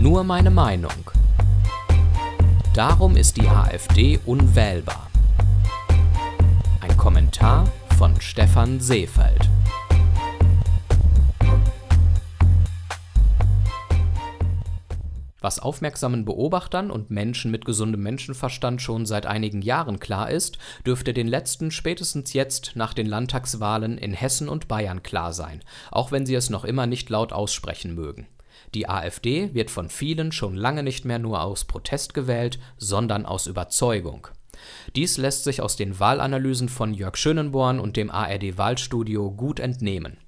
Nur meine Meinung. Darum ist die AfD unwählbar. Ein Kommentar von Stefan Seefeld. Was aufmerksamen Beobachtern und Menschen mit gesundem Menschenverstand schon seit einigen Jahren klar ist, dürfte den letzten spätestens jetzt nach den Landtagswahlen in Hessen und Bayern klar sein, auch wenn sie es noch immer nicht laut aussprechen mögen. Die AfD wird von vielen schon lange nicht mehr nur aus Protest gewählt, sondern aus Überzeugung. Dies lässt sich aus den Wahlanalysen von Jörg Schönenborn und dem ARD Wahlstudio gut entnehmen.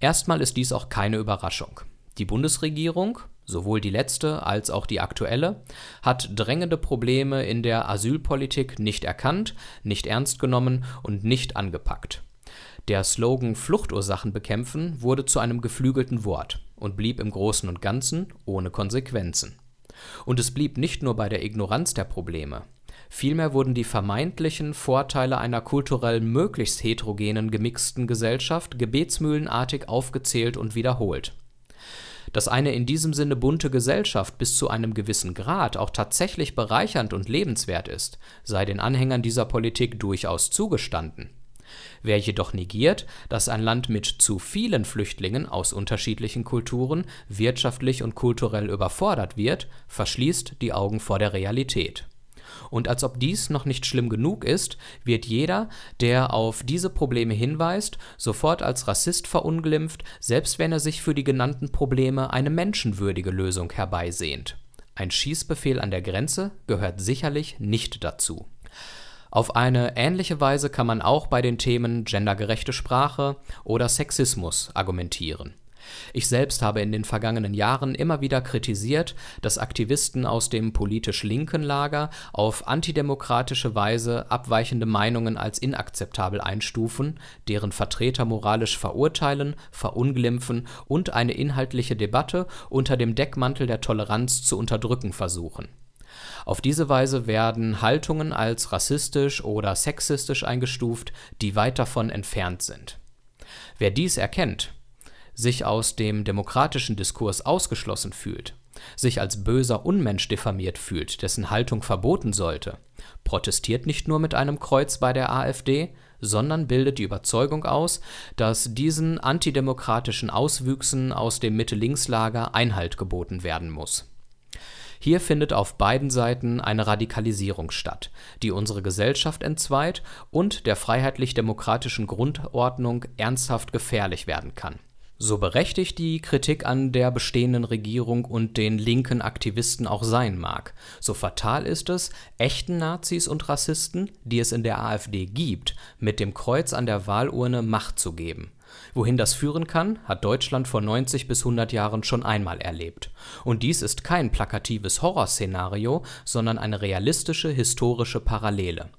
Erstmal ist dies auch keine Überraschung. Die Bundesregierung, sowohl die letzte als auch die aktuelle, hat drängende Probleme in der Asylpolitik nicht erkannt, nicht ernst genommen und nicht angepackt. Der Slogan Fluchtursachen bekämpfen wurde zu einem geflügelten Wort und blieb im Großen und Ganzen ohne Konsequenzen. Und es blieb nicht nur bei der Ignoranz der Probleme. Vielmehr wurden die vermeintlichen Vorteile einer kulturell möglichst heterogenen gemixten Gesellschaft gebetsmühlenartig aufgezählt und wiederholt. Dass eine in diesem Sinne bunte Gesellschaft bis zu einem gewissen Grad auch tatsächlich bereichernd und lebenswert ist, sei den Anhängern dieser Politik durchaus zugestanden. Wer jedoch negiert, dass ein Land mit zu vielen Flüchtlingen aus unterschiedlichen Kulturen wirtschaftlich und kulturell überfordert wird, verschließt die Augen vor der Realität und als ob dies noch nicht schlimm genug ist, wird jeder, der auf diese Probleme hinweist, sofort als Rassist verunglimpft, selbst wenn er sich für die genannten Probleme eine menschenwürdige Lösung herbeisehnt. Ein Schießbefehl an der Grenze gehört sicherlich nicht dazu. Auf eine ähnliche Weise kann man auch bei den Themen gendergerechte Sprache oder Sexismus argumentieren. Ich selbst habe in den vergangenen Jahren immer wieder kritisiert, dass Aktivisten aus dem politisch linken Lager auf antidemokratische Weise abweichende Meinungen als inakzeptabel einstufen, deren Vertreter moralisch verurteilen, verunglimpfen und eine inhaltliche Debatte unter dem Deckmantel der Toleranz zu unterdrücken versuchen. Auf diese Weise werden Haltungen als rassistisch oder sexistisch eingestuft, die weit davon entfernt sind. Wer dies erkennt, sich aus dem demokratischen Diskurs ausgeschlossen fühlt, sich als böser Unmensch diffamiert fühlt, dessen Haltung verboten sollte, protestiert nicht nur mit einem Kreuz bei der AfD, sondern bildet die Überzeugung aus, dass diesen antidemokratischen Auswüchsen aus dem Mitte-Links-Lager Einhalt geboten werden muss. Hier findet auf beiden Seiten eine Radikalisierung statt, die unsere Gesellschaft entzweit und der freiheitlich-demokratischen Grundordnung ernsthaft gefährlich werden kann so berechtigt die Kritik an der bestehenden Regierung und den linken Aktivisten auch sein mag, so fatal ist es, echten Nazis und Rassisten, die es in der AfD gibt, mit dem Kreuz an der Wahlurne Macht zu geben. Wohin das führen kann, hat Deutschland vor 90 bis 100 Jahren schon einmal erlebt. Und dies ist kein plakatives Horrorszenario, sondern eine realistische historische Parallele.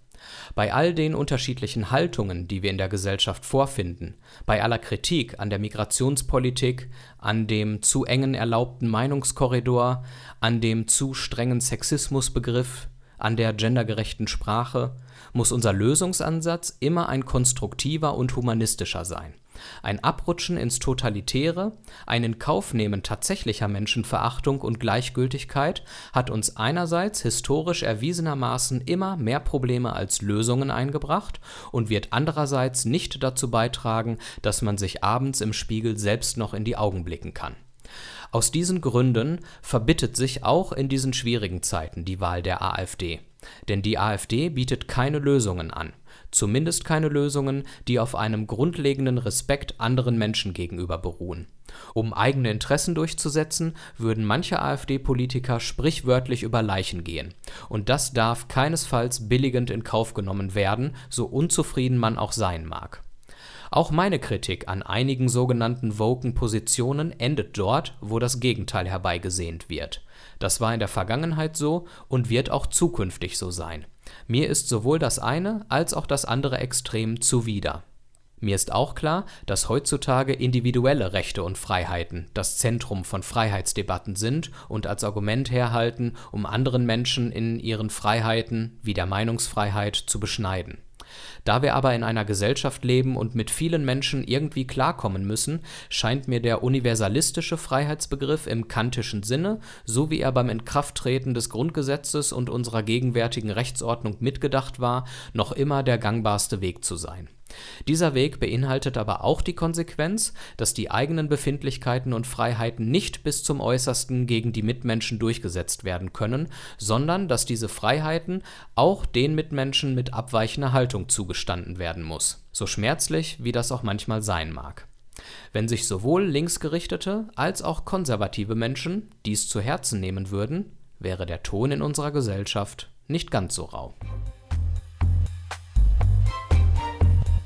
Bei all den unterschiedlichen Haltungen, die wir in der Gesellschaft vorfinden, bei aller Kritik an der Migrationspolitik, an dem zu engen erlaubten Meinungskorridor, an dem zu strengen Sexismusbegriff, an der gendergerechten Sprache, muss unser Lösungsansatz immer ein konstruktiver und humanistischer sein ein Abrutschen ins Totalitäre, ein Inkaufnehmen tatsächlicher Menschenverachtung und Gleichgültigkeit hat uns einerseits historisch erwiesenermaßen immer mehr Probleme als Lösungen eingebracht und wird andererseits nicht dazu beitragen, dass man sich abends im Spiegel selbst noch in die Augen blicken kann. Aus diesen Gründen verbittet sich auch in diesen schwierigen Zeiten die Wahl der AfD. Denn die AfD bietet keine Lösungen an zumindest keine Lösungen, die auf einem grundlegenden Respekt anderen Menschen gegenüber beruhen. Um eigene Interessen durchzusetzen, würden manche AfD-Politiker sprichwörtlich über Leichen gehen. Und das darf keinesfalls billigend in Kauf genommen werden, so unzufrieden man auch sein mag. Auch meine Kritik an einigen sogenannten woken Positionen endet dort, wo das Gegenteil herbeigesehnt wird. Das war in der Vergangenheit so und wird auch zukünftig so sein. Mir ist sowohl das eine als auch das andere Extrem zuwider. Mir ist auch klar, dass heutzutage individuelle Rechte und Freiheiten das Zentrum von Freiheitsdebatten sind und als Argument herhalten, um anderen Menschen in ihren Freiheiten wie der Meinungsfreiheit zu beschneiden. Da wir aber in einer Gesellschaft leben und mit vielen Menschen irgendwie klarkommen müssen, scheint mir der universalistische Freiheitsbegriff im kantischen Sinne, so wie er beim Inkrafttreten des Grundgesetzes und unserer gegenwärtigen Rechtsordnung mitgedacht war, noch immer der gangbarste Weg zu sein dieser Weg beinhaltet aber auch die Konsequenz, dass die eigenen Befindlichkeiten und Freiheiten nicht bis zum Äußersten gegen die Mitmenschen durchgesetzt werden können, sondern dass diese Freiheiten auch den Mitmenschen mit abweichender Haltung zugestanden werden muss, so schmerzlich wie das auch manchmal sein mag. Wenn sich sowohl linksgerichtete als auch konservative Menschen dies zu Herzen nehmen würden, wäre der Ton in unserer Gesellschaft nicht ganz so rau.